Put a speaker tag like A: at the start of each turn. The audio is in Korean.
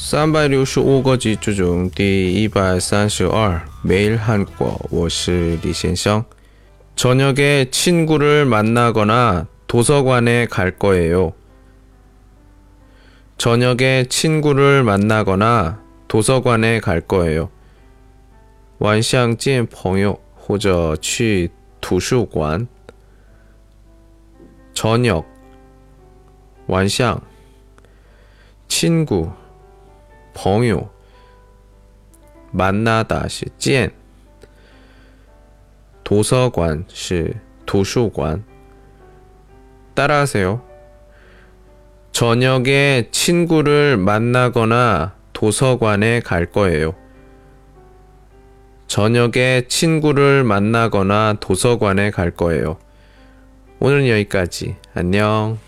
A: 三百六十五个句子中第一百三十二매일 한국어 我是李先生 저녁에 친구를 만나거나 도서관에 갈 거예요. 저녁에 친구를 만나거나 도서관에 갈 거예요. 晚上见朋友或者去图书馆. 저녁 晚上 친구 朋友 만나다 是见 도서관 是图书馆 따라하세요. 저녁에 친구를 만나거나 도서관에 갈 거예요. 저녁에 친구를 만나거나 도서관에 갈 거예요. 오늘은 여기까지. 안녕.